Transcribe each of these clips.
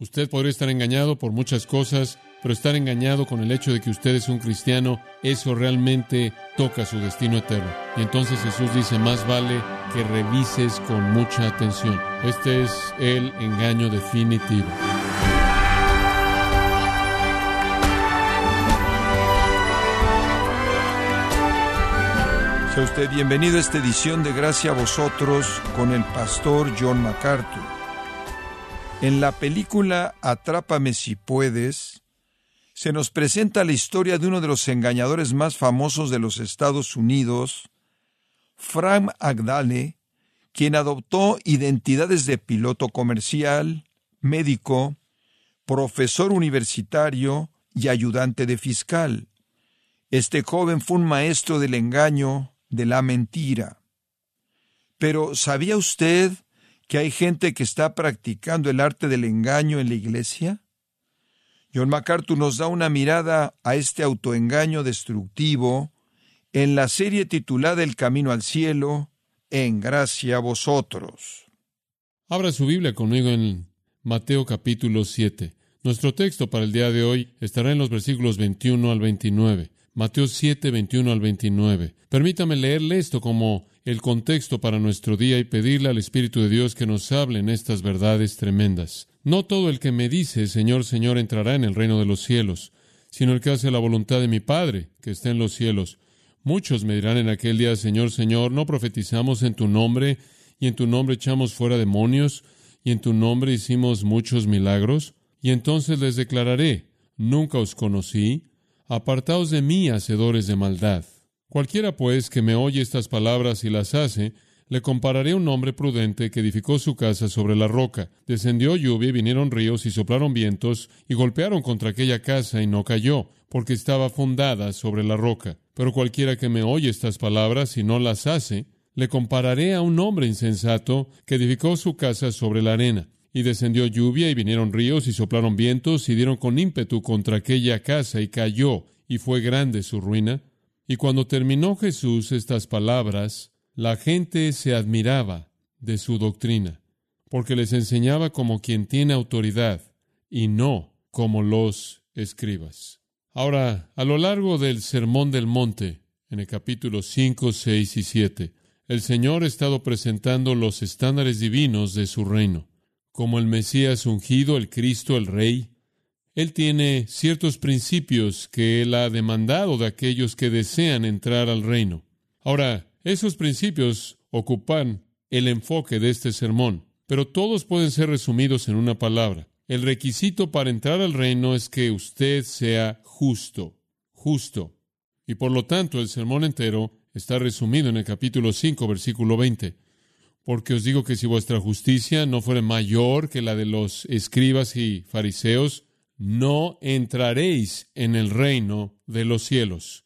Usted podría estar engañado por muchas cosas, pero estar engañado con el hecho de que usted es un cristiano, eso realmente toca su destino eterno. Y entonces Jesús dice, más vale que revises con mucha atención. Este es el engaño definitivo. Sea usted bienvenido a esta edición de Gracia a vosotros con el pastor John MacArthur. En la película Atrápame si puedes, se nos presenta la historia de uno de los engañadores más famosos de los Estados Unidos, Frank Agdale, quien adoptó identidades de piloto comercial, médico, profesor universitario y ayudante de fiscal. Este joven fue un maestro del engaño, de la mentira. Pero ¿sabía usted que hay gente que está practicando el arte del engaño en la iglesia? John MacArthur nos da una mirada a este autoengaño destructivo en la serie titulada El Camino al Cielo, en gracia a vosotros. Abra su Biblia conmigo en Mateo capítulo 7. Nuestro texto para el día de hoy estará en los versículos 21 al 29. Mateo 7, 21 al 29. Permítame leerle esto como el contexto para nuestro día y pedirle al Espíritu de Dios que nos hable en estas verdades tremendas. No todo el que me dice, Señor, Señor, entrará en el reino de los cielos, sino el que hace la voluntad de mi Padre, que está en los cielos. Muchos me dirán en aquel día, Señor, Señor, ¿no profetizamos en tu nombre, y en tu nombre echamos fuera demonios, y en tu nombre hicimos muchos milagros? Y entonces les declararé, nunca os conocí, apartaos de mí, hacedores de maldad. Cualquiera, pues, que me oye estas palabras y las hace, le compararé a un hombre prudente que edificó su casa sobre la roca. Descendió lluvia y vinieron ríos y soplaron vientos y golpearon contra aquella casa y no cayó, porque estaba fundada sobre la roca. Pero cualquiera que me oye estas palabras y no las hace, le compararé a un hombre insensato que edificó su casa sobre la arena. Y descendió lluvia y vinieron ríos y soplaron vientos y dieron con ímpetu contra aquella casa y cayó, y fue grande su ruina. Y cuando terminó Jesús estas palabras, la gente se admiraba de su doctrina, porque les enseñaba como quien tiene autoridad y no como los escribas. Ahora, a lo largo del Sermón del Monte, en el capítulo 5, 6 y 7, el Señor ha estado presentando los estándares divinos de su reino, como el Mesías ungido, el Cristo, el Rey, él tiene ciertos principios que Él ha demandado de aquellos que desean entrar al reino. Ahora, esos principios ocupan el enfoque de este sermón, pero todos pueden ser resumidos en una palabra. El requisito para entrar al reino es que usted sea justo, justo. Y por lo tanto, el sermón entero está resumido en el capítulo 5, versículo 20. Porque os digo que si vuestra justicia no fuera mayor que la de los escribas y fariseos, no entraréis en el reino de los cielos.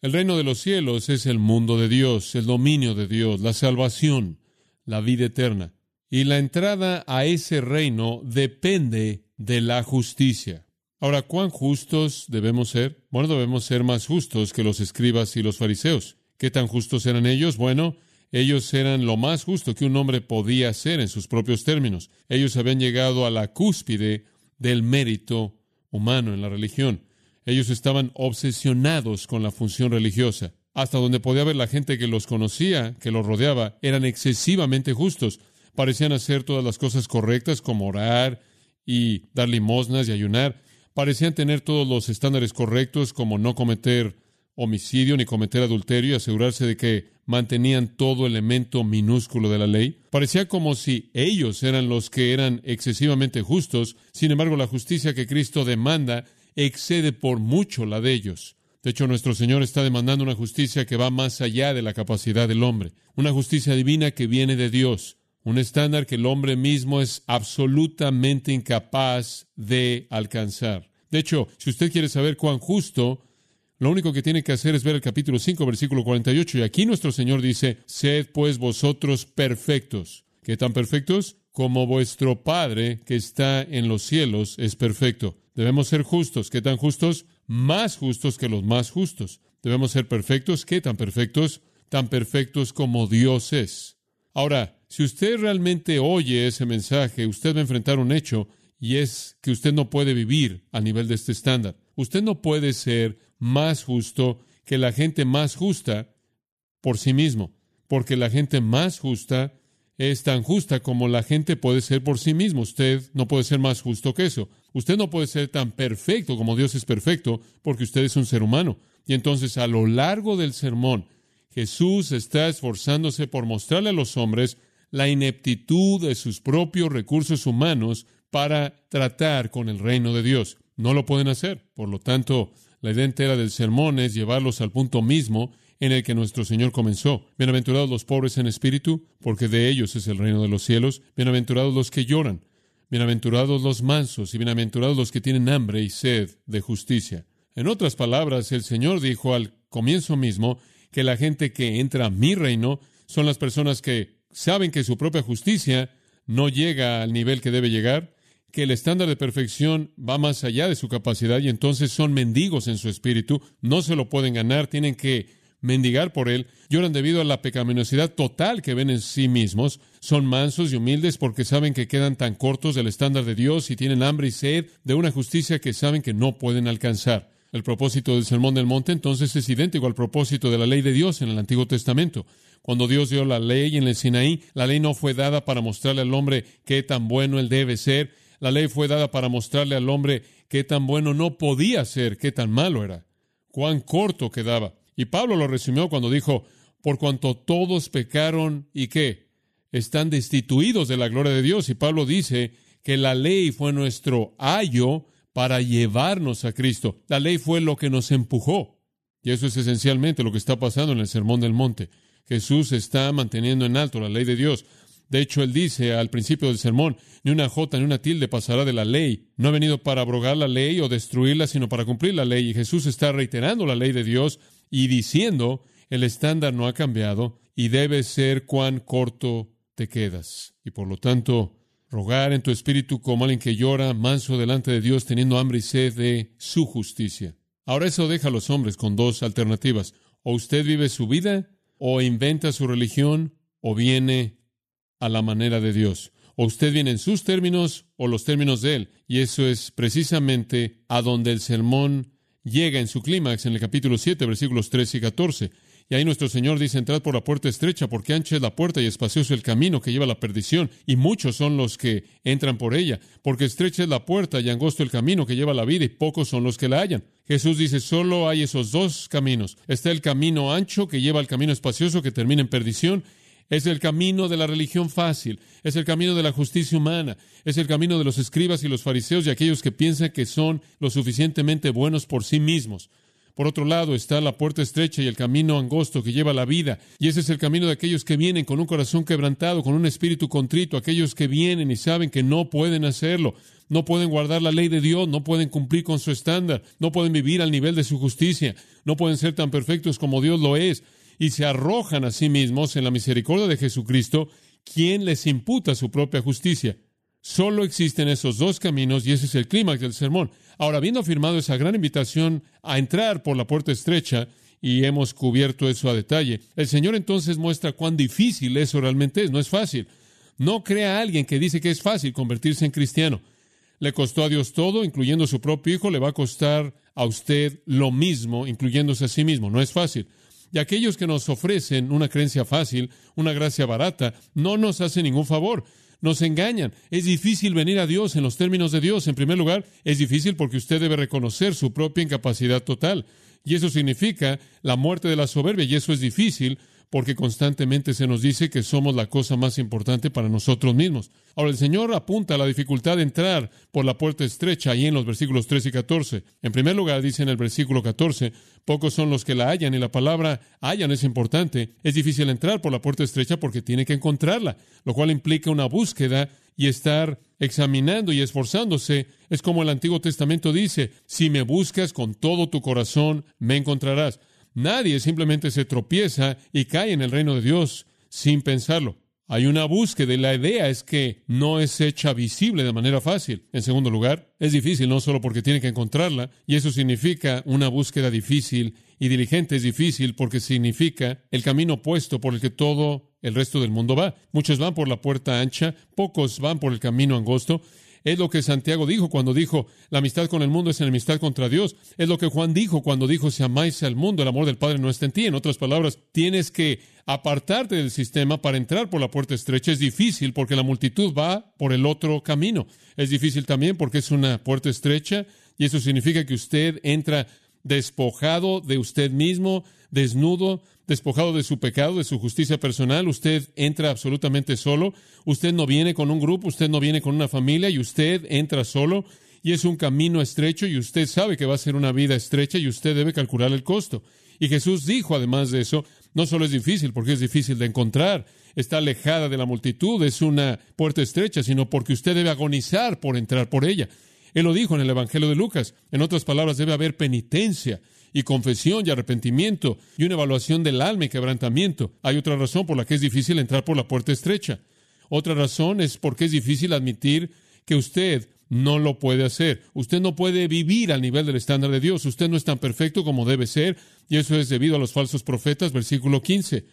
El reino de los cielos es el mundo de Dios, el dominio de Dios, la salvación, la vida eterna. Y la entrada a ese reino depende de la justicia. Ahora, ¿cuán justos debemos ser? Bueno, debemos ser más justos que los escribas y los fariseos. ¿Qué tan justos eran ellos? Bueno, ellos eran lo más justo que un hombre podía ser en sus propios términos. Ellos habían llegado a la cúspide del mérito humano en la religión. Ellos estaban obsesionados con la función religiosa. Hasta donde podía ver la gente que los conocía, que los rodeaba, eran excesivamente justos. Parecían hacer todas las cosas correctas, como orar y dar limosnas y ayunar. Parecían tener todos los estándares correctos, como no cometer homicidio ni cometer adulterio y asegurarse de que mantenían todo elemento minúsculo de la ley. Parecía como si ellos eran los que eran excesivamente justos, sin embargo la justicia que Cristo demanda excede por mucho la de ellos. De hecho, nuestro Señor está demandando una justicia que va más allá de la capacidad del hombre, una justicia divina que viene de Dios, un estándar que el hombre mismo es absolutamente incapaz de alcanzar. De hecho, si usted quiere saber cuán justo lo único que tiene que hacer es ver el capítulo 5, versículo 48. Y aquí nuestro Señor dice, sed pues vosotros perfectos. ¿Qué tan perfectos? Como vuestro Padre que está en los cielos es perfecto. Debemos ser justos. ¿Qué tan justos? Más justos que los más justos. Debemos ser perfectos. ¿Qué tan perfectos? Tan perfectos como Dios es. Ahora, si usted realmente oye ese mensaje, usted va a enfrentar un hecho, y es que usted no puede vivir a nivel de este estándar. Usted no puede ser más justo que la gente más justa por sí mismo, porque la gente más justa es tan justa como la gente puede ser por sí mismo. Usted no puede ser más justo que eso. Usted no puede ser tan perfecto como Dios es perfecto, porque usted es un ser humano. Y entonces a lo largo del sermón, Jesús está esforzándose por mostrarle a los hombres la ineptitud de sus propios recursos humanos para tratar con el reino de Dios. No lo pueden hacer. Por lo tanto, la idea entera del sermón es llevarlos al punto mismo en el que nuestro Señor comenzó. Bienaventurados los pobres en espíritu, porque de ellos es el reino de los cielos. Bienaventurados los que lloran. Bienaventurados los mansos y bienaventurados los que tienen hambre y sed de justicia. En otras palabras, el Señor dijo al comienzo mismo que la gente que entra a mi reino son las personas que saben que su propia justicia no llega al nivel que debe llegar, que el estándar de perfección va más allá de su capacidad y entonces son mendigos en su espíritu, no se lo pueden ganar, tienen que mendigar por él, lloran debido a la pecaminosidad total que ven en sí mismos, son mansos y humildes porque saben que quedan tan cortos del estándar de Dios y tienen hambre y sed de una justicia que saben que no pueden alcanzar. El propósito del Sermón del Monte entonces es idéntico al propósito de la ley de Dios en el Antiguo Testamento. Cuando Dios dio la ley en el Sinaí, la ley no fue dada para mostrarle al hombre qué tan bueno él debe ser, la ley fue dada para mostrarle al hombre qué tan bueno no podía ser, qué tan malo era, cuán corto quedaba. Y Pablo lo resumió cuando dijo, por cuanto todos pecaron y qué, están destituidos de la gloria de Dios. Y Pablo dice que la ley fue nuestro ayo para llevarnos a Cristo. La ley fue lo que nos empujó. Y eso es esencialmente lo que está pasando en el Sermón del Monte. Jesús está manteniendo en alto la ley de Dios. De hecho, él dice al principio del sermón, ni una jota ni una tilde pasará de la ley. No ha venido para abrogar la ley o destruirla, sino para cumplir la ley. Y Jesús está reiterando la ley de Dios y diciendo, el estándar no ha cambiado y debe ser cuán corto te quedas. Y por lo tanto, rogar en tu espíritu como alguien que llora, manso delante de Dios, teniendo hambre y sed de su justicia. Ahora eso deja a los hombres con dos alternativas. O usted vive su vida, o inventa su religión, o viene a la manera de Dios. O usted viene en sus términos o los términos de Él. Y eso es precisamente a donde el sermón llega en su clímax en el capítulo 7, versículos 13 y 14. Y ahí nuestro Señor dice, entrad por la puerta estrecha, porque ancha es la puerta y espacioso el camino que lleva a la perdición, y muchos son los que entran por ella, porque estrecha es la puerta y angosto el camino que lleva a la vida, y pocos son los que la hallan. Jesús dice, solo hay esos dos caminos. Está el camino ancho que lleva al camino espacioso que termina en perdición, es el camino de la religión fácil, es el camino de la justicia humana, es el camino de los escribas y los fariseos y aquellos que piensan que son lo suficientemente buenos por sí mismos. Por otro lado está la puerta estrecha y el camino angosto que lleva la vida. Y ese es el camino de aquellos que vienen con un corazón quebrantado, con un espíritu contrito, aquellos que vienen y saben que no pueden hacerlo, no pueden guardar la ley de Dios, no pueden cumplir con su estándar, no pueden vivir al nivel de su justicia, no pueden ser tan perfectos como Dios lo es, y se arrojan a sí mismos en la misericordia de Jesucristo, quien les imputa su propia justicia. Solo existen esos dos caminos y ese es el clímax del sermón. Ahora, habiendo afirmado esa gran invitación a entrar por la puerta estrecha, y hemos cubierto eso a detalle, el Señor entonces muestra cuán difícil eso realmente es. No es fácil. No crea a alguien que dice que es fácil convertirse en cristiano. Le costó a Dios todo, incluyendo su propio Hijo, le va a costar a usted lo mismo, incluyéndose a sí mismo. No es fácil. Y aquellos que nos ofrecen una creencia fácil, una gracia barata, no nos hacen ningún favor nos engañan. Es difícil venir a Dios en los términos de Dios. En primer lugar, es difícil porque usted debe reconocer su propia incapacidad total. Y eso significa la muerte de la soberbia. Y eso es difícil porque constantemente se nos dice que somos la cosa más importante para nosotros mismos. Ahora, el Señor apunta a la dificultad de entrar por la puerta estrecha ahí en los versículos 13 y 14. En primer lugar, dice en el versículo 14, pocos son los que la hallan, y la palabra hallan es importante. Es difícil entrar por la puerta estrecha porque tiene que encontrarla, lo cual implica una búsqueda y estar examinando y esforzándose. Es como el Antiguo Testamento dice, si me buscas con todo tu corazón, me encontrarás. Nadie simplemente se tropieza y cae en el reino de Dios sin pensarlo. Hay una búsqueda y la idea es que no es hecha visible de manera fácil. En segundo lugar, es difícil no solo porque tiene que encontrarla, y eso significa una búsqueda difícil y diligente es difícil porque significa el camino opuesto por el que todo el resto del mundo va. Muchos van por la puerta ancha, pocos van por el camino angosto. Es lo que Santiago dijo cuando dijo, la amistad con el mundo es enemistad contra Dios. Es lo que Juan dijo cuando dijo, si amáis al mundo, el amor del Padre no está en ti. En otras palabras, tienes que apartarte del sistema para entrar por la puerta estrecha. Es difícil porque la multitud va por el otro camino. Es difícil también porque es una puerta estrecha y eso significa que usted entra despojado de usted mismo, desnudo, despojado de su pecado, de su justicia personal, usted entra absolutamente solo, usted no viene con un grupo, usted no viene con una familia y usted entra solo y es un camino estrecho y usted sabe que va a ser una vida estrecha y usted debe calcular el costo. Y Jesús dijo, además de eso, no solo es difícil porque es difícil de encontrar, está alejada de la multitud, es una puerta estrecha, sino porque usted debe agonizar por entrar por ella. Él lo dijo en el Evangelio de Lucas. En otras palabras, debe haber penitencia y confesión y arrepentimiento y una evaluación del alma y quebrantamiento. Hay otra razón por la que es difícil entrar por la puerta estrecha. Otra razón es porque es difícil admitir que usted no lo puede hacer. Usted no puede vivir al nivel del estándar de Dios. Usted no es tan perfecto como debe ser y eso es debido a los falsos profetas, versículo 15.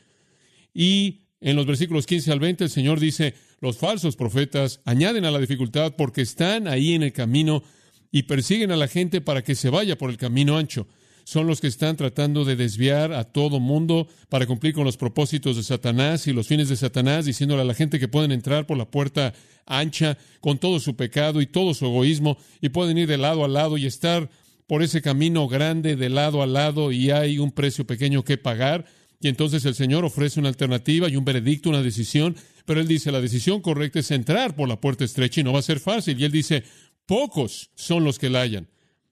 Y en los versículos 15 al 20 el Señor dice, los falsos profetas añaden a la dificultad porque están ahí en el camino y persiguen a la gente para que se vaya por el camino ancho son los que están tratando de desviar a todo mundo para cumplir con los propósitos de Satanás y los fines de Satanás, diciéndole a la gente que pueden entrar por la puerta ancha con todo su pecado y todo su egoísmo y pueden ir de lado a lado y estar por ese camino grande de lado a lado y hay un precio pequeño que pagar. Y entonces el Señor ofrece una alternativa y un veredicto, una decisión, pero Él dice, la decisión correcta es entrar por la puerta estrecha y no va a ser fácil. Y Él dice, pocos son los que la hallan.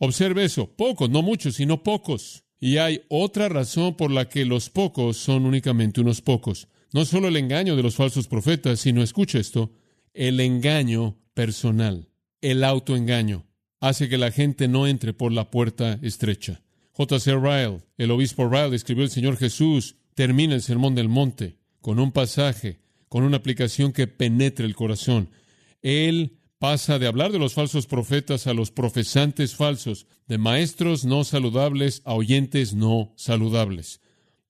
Observe eso, pocos, no muchos, sino pocos. Y hay otra razón por la que los pocos son únicamente unos pocos. No solo el engaño de los falsos profetas, sino, escucha esto, el engaño personal, el autoengaño, hace que la gente no entre por la puerta estrecha. J.C. Ryle, el obispo Ryle, escribió el Señor Jesús, termina el Sermón del Monte con un pasaje, con una aplicación que penetre el corazón. Él pasa de hablar de los falsos profetas a los profesantes falsos, de maestros no saludables a oyentes no saludables.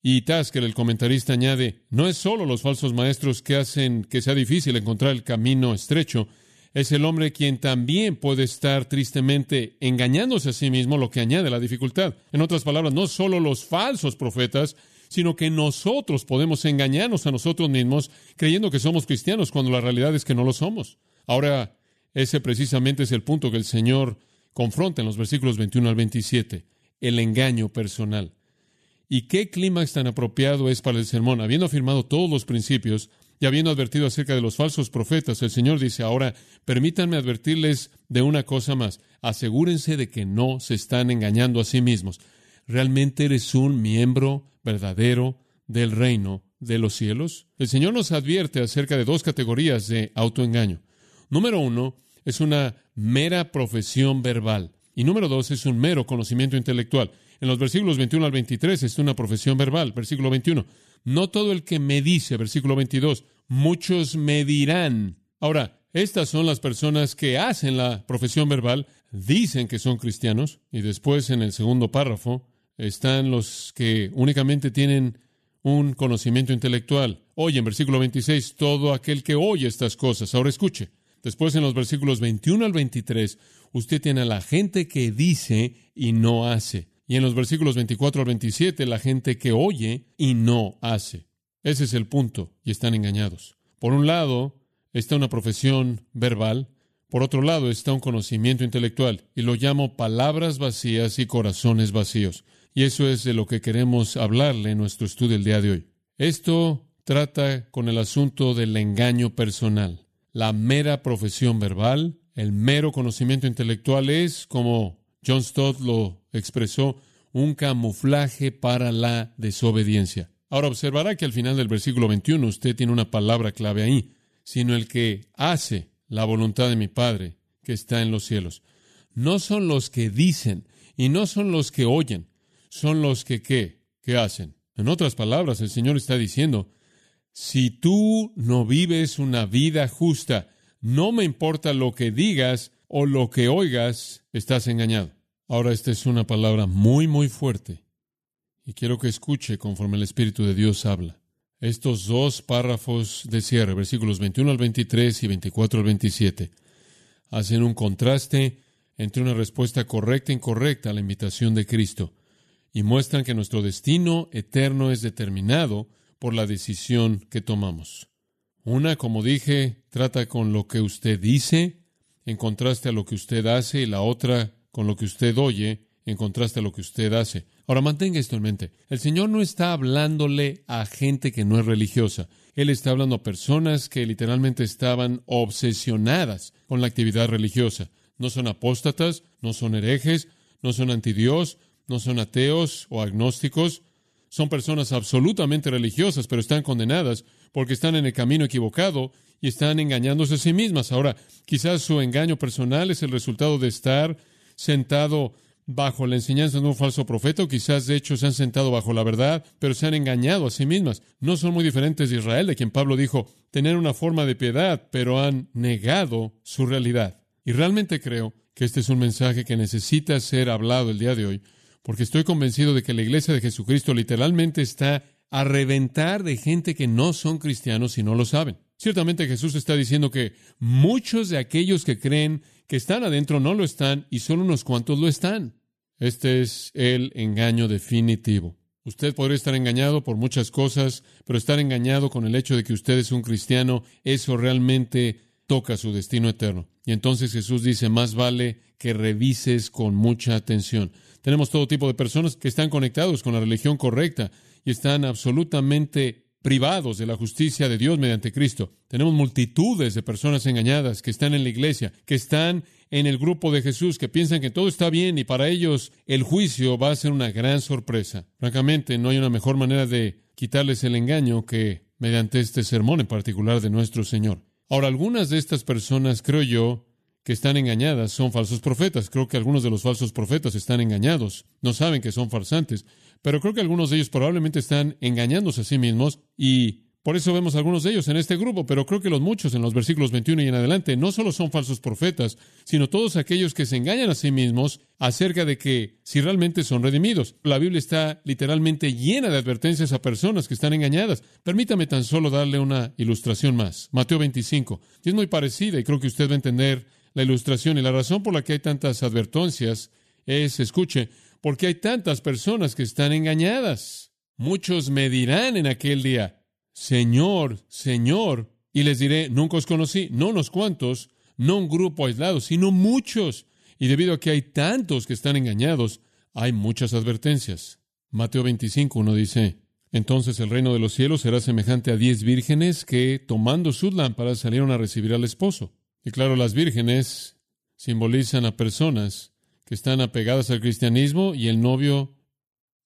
Y Tasker, el comentarista, añade, no es solo los falsos maestros que hacen que sea difícil encontrar el camino estrecho, es el hombre quien también puede estar tristemente engañándose a sí mismo, lo que añade la dificultad. En otras palabras, no solo los falsos profetas, sino que nosotros podemos engañarnos a nosotros mismos creyendo que somos cristianos cuando la realidad es que no lo somos. Ahora, ese precisamente es el punto que el Señor confronta en los versículos 21 al 27, el engaño personal. ¿Y qué clímax tan apropiado es para el sermón? Habiendo afirmado todos los principios y habiendo advertido acerca de los falsos profetas, el Señor dice, ahora permítanme advertirles de una cosa más. Asegúrense de que no se están engañando a sí mismos. ¿Realmente eres un miembro verdadero del reino de los cielos? El Señor nos advierte acerca de dos categorías de autoengaño. Número uno, es una mera profesión verbal. Y número dos, es un mero conocimiento intelectual. En los versículos 21 al 23 es una profesión verbal. Versículo 21. No todo el que me dice, versículo 22, muchos me dirán. Ahora, estas son las personas que hacen la profesión verbal, dicen que son cristianos, y después en el segundo párrafo están los que únicamente tienen un conocimiento intelectual. Oye, en versículo 26, todo aquel que oye estas cosas. Ahora escuche. Después en los versículos 21 al 23, usted tiene a la gente que dice y no hace. Y en los versículos 24 al 27, la gente que oye y no hace. Ese es el punto, y están engañados. Por un lado está una profesión verbal, por otro lado está un conocimiento intelectual, y lo llamo palabras vacías y corazones vacíos. Y eso es de lo que queremos hablarle en nuestro estudio el día de hoy. Esto trata con el asunto del engaño personal la mera profesión verbal, el mero conocimiento intelectual es, como John Stott lo expresó, un camuflaje para la desobediencia. Ahora observará que al final del versículo 21 usted tiene una palabra clave ahí, sino el que hace la voluntad de mi Padre que está en los cielos. No son los que dicen y no son los que oyen, son los que qué, ¿Qué hacen. En otras palabras, el Señor está diciendo, si tú no vives una vida justa, no me importa lo que digas o lo que oigas, estás engañado. Ahora esta es una palabra muy, muy fuerte. Y quiero que escuche conforme el Espíritu de Dios habla. Estos dos párrafos de cierre, versículos 21 al 23 y 24 al 27. hacen un contraste entre una respuesta correcta e incorrecta a la invitación de Cristo y muestran que nuestro destino eterno es determinado por la decisión que tomamos. Una, como dije, trata con lo que usted dice en contraste a lo que usted hace y la otra con lo que usted oye en contraste a lo que usted hace. Ahora mantenga esto en mente. El Señor no está hablándole a gente que no es religiosa. Él está hablando a personas que literalmente estaban obsesionadas con la actividad religiosa. No son apóstatas, no son herejes, no son antidios, no son ateos o agnósticos. Son personas absolutamente religiosas, pero están condenadas porque están en el camino equivocado y están engañándose a sí mismas. Ahora, quizás su engaño personal es el resultado de estar sentado bajo la enseñanza de un falso profeta, o quizás de hecho se han sentado bajo la verdad, pero se han engañado a sí mismas. No son muy diferentes de Israel, de quien Pablo dijo tener una forma de piedad, pero han negado su realidad. Y realmente creo que este es un mensaje que necesita ser hablado el día de hoy, porque estoy convencido de que la iglesia de Jesucristo literalmente está a reventar de gente que no son cristianos y no lo saben. Ciertamente Jesús está diciendo que muchos de aquellos que creen que están adentro no lo están y solo unos cuantos lo están. Este es el engaño definitivo. Usted podría estar engañado por muchas cosas, pero estar engañado con el hecho de que usted es un cristiano, eso realmente toca su destino eterno. Y entonces Jesús dice, más vale que revises con mucha atención. Tenemos todo tipo de personas que están conectados con la religión correcta y están absolutamente privados de la justicia de Dios mediante Cristo. Tenemos multitudes de personas engañadas que están en la iglesia, que están en el grupo de Jesús, que piensan que todo está bien y para ellos el juicio va a ser una gran sorpresa. Francamente, no hay una mejor manera de quitarles el engaño que mediante este sermón en particular de nuestro Señor. Ahora, algunas de estas personas, creo yo, que están engañadas son falsos profetas. Creo que algunos de los falsos profetas están engañados. No saben que son farsantes. Pero creo que algunos de ellos probablemente están engañándose a sí mismos y por eso vemos algunos de ellos en este grupo, pero creo que los muchos en los versículos 21 y en adelante no solo son falsos profetas, sino todos aquellos que se engañan a sí mismos acerca de que si realmente son redimidos. La Biblia está literalmente llena de advertencias a personas que están engañadas. Permítame tan solo darle una ilustración más. Mateo 25. Y es muy parecida y creo que usted va a entender la ilustración y la razón por la que hay tantas advertencias es, escuche, porque hay tantas personas que están engañadas. Muchos me dirán en aquel día, Señor, Señor, y les diré, nunca os conocí, no unos cuantos, no un grupo aislado, sino muchos. Y debido a que hay tantos que están engañados, hay muchas advertencias. Mateo 25, uno dice, entonces el reino de los cielos será semejante a diez vírgenes que, tomando sus lámparas, salieron a recibir al esposo. Y claro, las vírgenes simbolizan a personas que están apegadas al cristianismo y el novio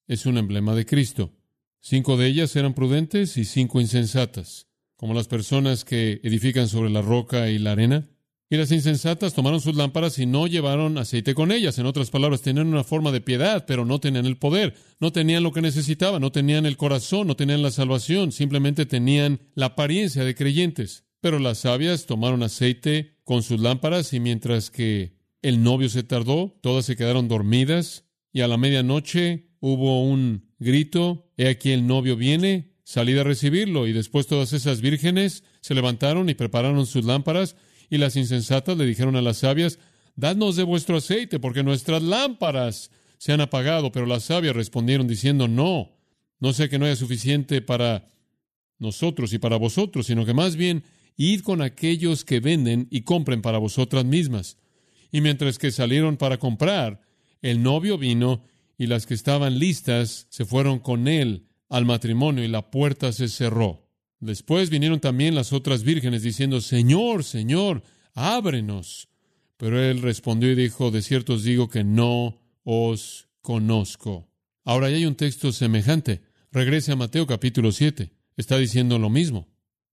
es un emblema de Cristo. Cinco de ellas eran prudentes y cinco insensatas, como las personas que edifican sobre la roca y la arena. Y las insensatas tomaron sus lámparas y no llevaron aceite con ellas. En otras palabras, tenían una forma de piedad, pero no tenían el poder, no tenían lo que necesitaban, no tenían el corazón, no tenían la salvación, simplemente tenían la apariencia de creyentes. Pero las sabias tomaron aceite con sus lámparas y mientras que el novio se tardó, todas se quedaron dormidas y a la medianoche hubo un grito, he aquí el novio viene, salid a recibirlo y después todas esas vírgenes se levantaron y prepararon sus lámparas y las insensatas le dijeron a las sabias, dadnos de vuestro aceite porque nuestras lámparas se han apagado, pero las sabias respondieron diciendo, no, no sé que no haya suficiente para nosotros y para vosotros, sino que más bien id con aquellos que venden y compren para vosotras mismas. Y mientras que salieron para comprar, el novio vino y las que estaban listas se fueron con él al matrimonio y la puerta se cerró. Después vinieron también las otras vírgenes diciendo, Señor, Señor, ábrenos. Pero él respondió y dijo, de cierto os digo que no os conozco. Ahora ya hay un texto semejante. Regrese a Mateo capítulo 7. Está diciendo lo mismo.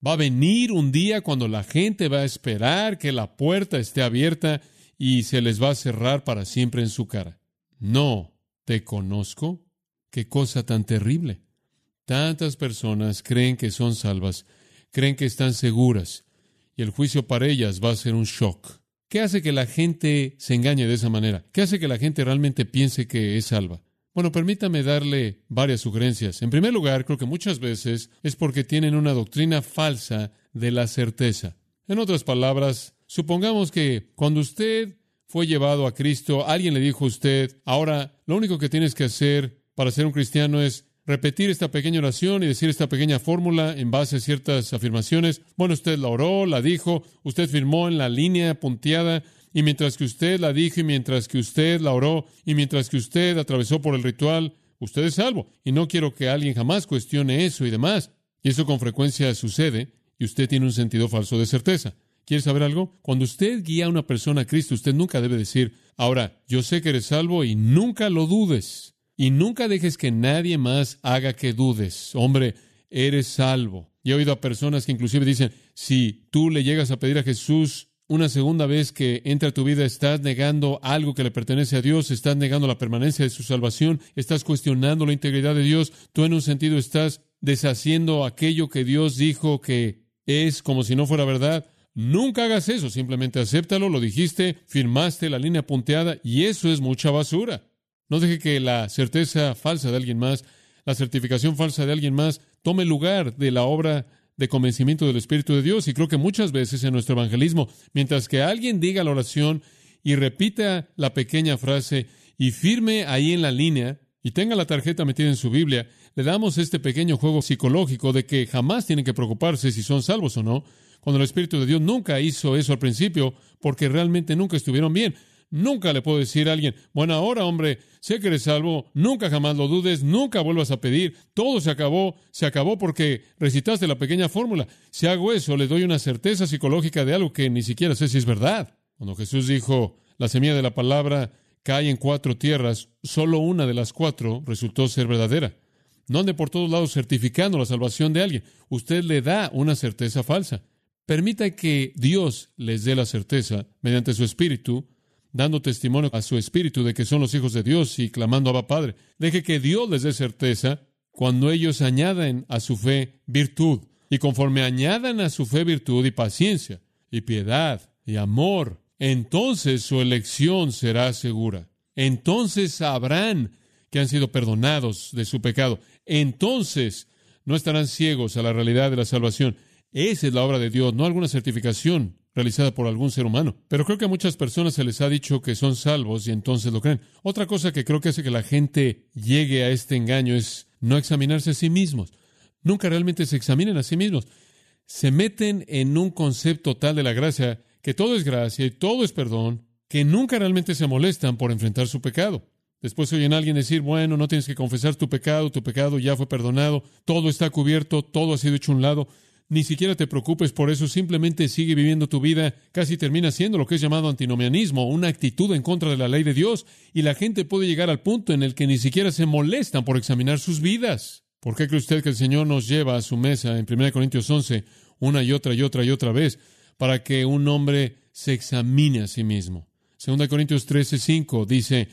Va a venir un día cuando la gente va a esperar que la puerta esté abierta y se les va a cerrar para siempre en su cara. No te conozco. Qué cosa tan terrible. Tantas personas creen que son salvas, creen que están seguras, y el juicio para ellas va a ser un shock. ¿Qué hace que la gente se engañe de esa manera? ¿Qué hace que la gente realmente piense que es salva? Bueno, permítame darle varias sugerencias. En primer lugar, creo que muchas veces es porque tienen una doctrina falsa de la certeza. En otras palabras, Supongamos que cuando usted fue llevado a Cristo, alguien le dijo a usted, ahora lo único que tienes que hacer para ser un cristiano es repetir esta pequeña oración y decir esta pequeña fórmula en base a ciertas afirmaciones. Bueno, usted la oró, la dijo, usted firmó en la línea punteada, y mientras que usted la dijo, y mientras que usted la oró, y mientras que usted atravesó por el ritual, usted es salvo. Y no quiero que alguien jamás cuestione eso y demás. Y eso con frecuencia sucede, y usted tiene un sentido falso de certeza. ¿Quiere saber algo? Cuando usted guía a una persona a Cristo, usted nunca debe decir, ahora, yo sé que eres salvo y nunca lo dudes. Y nunca dejes que nadie más haga que dudes. Hombre, eres salvo. Y he oído a personas que inclusive dicen, si tú le llegas a pedir a Jesús una segunda vez que entra a tu vida, estás negando algo que le pertenece a Dios, estás negando la permanencia de su salvación, estás cuestionando la integridad de Dios, tú en un sentido estás deshaciendo aquello que Dios dijo que es como si no fuera verdad. Nunca hagas eso, simplemente acéptalo, lo dijiste, firmaste la línea punteada y eso es mucha basura. No deje que la certeza falsa de alguien más, la certificación falsa de alguien más, tome lugar de la obra de convencimiento del Espíritu de Dios. Y creo que muchas veces en nuestro evangelismo, mientras que alguien diga la oración y repita la pequeña frase y firme ahí en la línea y tenga la tarjeta metida en su Biblia, le damos este pequeño juego psicológico de que jamás tienen que preocuparse si son salvos o no, cuando el Espíritu de Dios nunca hizo eso al principio porque realmente nunca estuvieron bien. Nunca le puedo decir a alguien, bueno, ahora hombre, sé que eres salvo, nunca jamás lo dudes, nunca vuelvas a pedir, todo se acabó, se acabó porque recitaste la pequeña fórmula. Si hago eso, le doy una certeza psicológica de algo que ni siquiera sé si es verdad. Cuando Jesús dijo, la semilla de la palabra cae en cuatro tierras, solo una de las cuatro resultó ser verdadera. No ande por todos lados certificando la salvación de alguien. Usted le da una certeza falsa. Permita que Dios les dé la certeza mediante su espíritu dando testimonio a su espíritu de que son los hijos de Dios y clamando a Padre. Deje que Dios les dé certeza cuando ellos añaden a su fe virtud. Y conforme añadan a su fe virtud y paciencia y piedad y amor, entonces su elección será segura. Entonces sabrán que han sido perdonados de su pecado. Entonces no estarán ciegos a la realidad de la salvación. Esa es la obra de Dios, no alguna certificación realizada por algún ser humano. Pero creo que a muchas personas se les ha dicho que son salvos y entonces lo creen. Otra cosa que creo que hace que la gente llegue a este engaño es no examinarse a sí mismos. Nunca realmente se examinen a sí mismos. Se meten en un concepto tal de la gracia que todo es gracia y todo es perdón, que nunca realmente se molestan por enfrentar su pecado. Después oyen a alguien decir, bueno, no tienes que confesar tu pecado, tu pecado ya fue perdonado, todo está cubierto, todo ha sido hecho un lado. Ni siquiera te preocupes por eso, simplemente sigue viviendo tu vida, casi termina siendo lo que es llamado antinomianismo, una actitud en contra de la ley de Dios, y la gente puede llegar al punto en el que ni siquiera se molestan por examinar sus vidas. ¿Por qué cree usted que el Señor nos lleva a su mesa en 1 Corintios 11 una y otra y otra y otra vez para que un hombre se examine a sí mismo? 2 Corintios 13, 5 dice,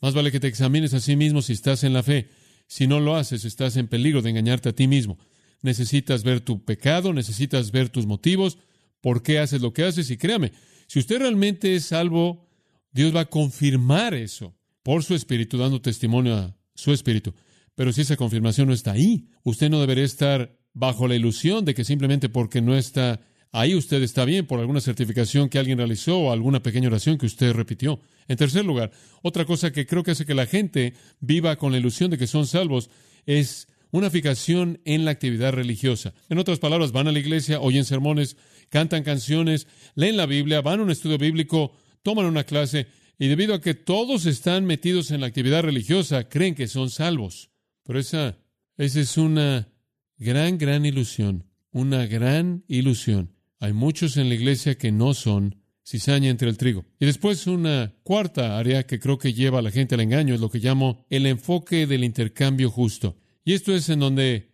más vale que te examines a sí mismo si estás en la fe. Si no lo haces, estás en peligro de engañarte a ti mismo necesitas ver tu pecado, necesitas ver tus motivos, por qué haces lo que haces y créame, si usted realmente es salvo, Dios va a confirmar eso por su espíritu, dando testimonio a su espíritu. Pero si esa confirmación no está ahí, usted no debería estar bajo la ilusión de que simplemente porque no está ahí usted está bien por alguna certificación que alguien realizó o alguna pequeña oración que usted repitió. En tercer lugar, otra cosa que creo que hace que la gente viva con la ilusión de que son salvos es una fijación en la actividad religiosa. En otras palabras, van a la iglesia, oyen sermones, cantan canciones, leen la Biblia, van a un estudio bíblico, toman una clase, y debido a que todos están metidos en la actividad religiosa, creen que son salvos. Pero esa, esa es una gran, gran ilusión, una gran ilusión. Hay muchos en la iglesia que no son cizaña entre el trigo. Y después una cuarta área que creo que lleva a la gente al engaño es lo que llamo el enfoque del intercambio justo. Y esto es en donde,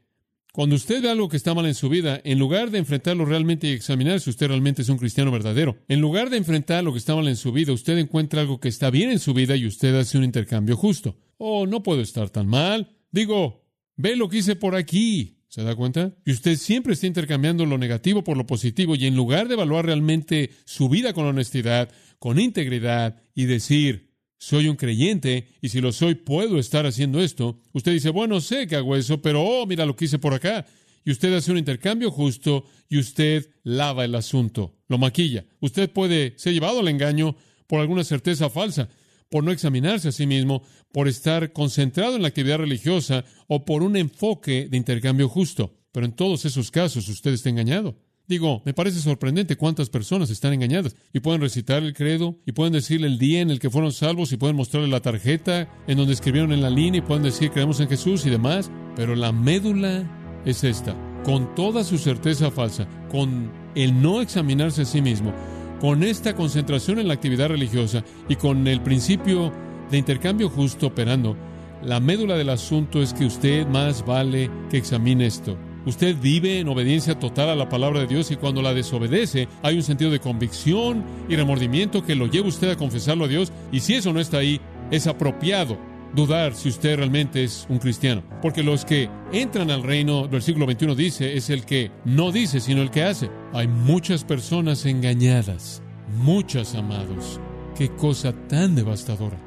cuando usted ve algo que está mal en su vida, en lugar de enfrentarlo realmente y examinar si usted realmente es un cristiano verdadero, en lugar de enfrentar lo que está mal en su vida, usted encuentra algo que está bien en su vida y usted hace un intercambio justo. Oh, no puedo estar tan mal. Digo, ve lo que hice por aquí. ¿Se da cuenta? Y usted siempre está intercambiando lo negativo por lo positivo y en lugar de evaluar realmente su vida con honestidad, con integridad y decir, soy un creyente y si lo soy puedo estar haciendo esto. Usted dice, bueno, sé que hago eso, pero oh, mira lo que hice por acá. y usted hace un intercambio justo y usted lava el asunto, lo maquilla. Usted puede ser llevado al engaño por alguna certeza falsa, por no examinarse a sí mismo, por estar concentrado en la actividad religiosa o por un enfoque de intercambio justo. Pero en todos esos casos usted está engañado. Digo, me parece sorprendente cuántas personas están engañadas y pueden recitar el credo y pueden decirle el día en el que fueron salvos y pueden mostrarle la tarjeta en donde escribieron en la línea y pueden decir creemos en Jesús y demás, pero la médula es esta, con toda su certeza falsa, con el no examinarse a sí mismo, con esta concentración en la actividad religiosa y con el principio de intercambio justo operando, la médula del asunto es que usted más vale que examine esto. Usted vive en obediencia total a la palabra de Dios y cuando la desobedece hay un sentido de convicción y remordimiento que lo lleva usted a confesarlo a Dios y si eso no está ahí, es apropiado dudar si usted realmente es un cristiano. Porque los que entran al reino, versículo 21 dice, es el que no dice, sino el que hace. Hay muchas personas engañadas, muchas amados. Qué cosa tan devastadora.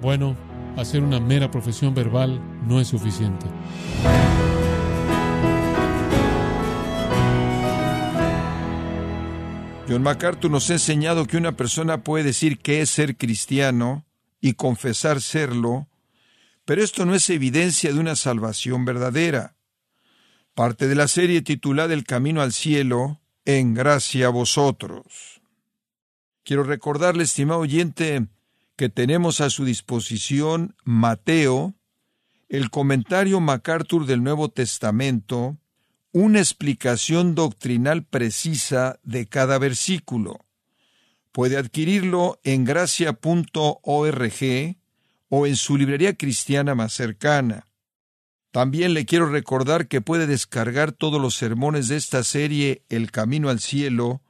Bueno, hacer una mera profesión verbal no es suficiente. John MacArthur nos ha enseñado que una persona puede decir que es ser cristiano y confesar serlo, pero esto no es evidencia de una salvación verdadera. Parte de la serie titulada El Camino al Cielo, en gracia a vosotros. Quiero recordarle, estimado oyente, que tenemos a su disposición Mateo, el comentario MacArthur del Nuevo Testamento, una explicación doctrinal precisa de cada versículo. Puede adquirirlo en gracia.org o en su librería cristiana más cercana. También le quiero recordar que puede descargar todos los sermones de esta serie El Camino al Cielo,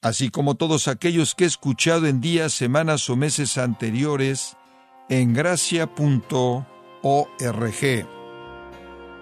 así como todos aquellos que he escuchado en días, semanas o meses anteriores en gracia.org.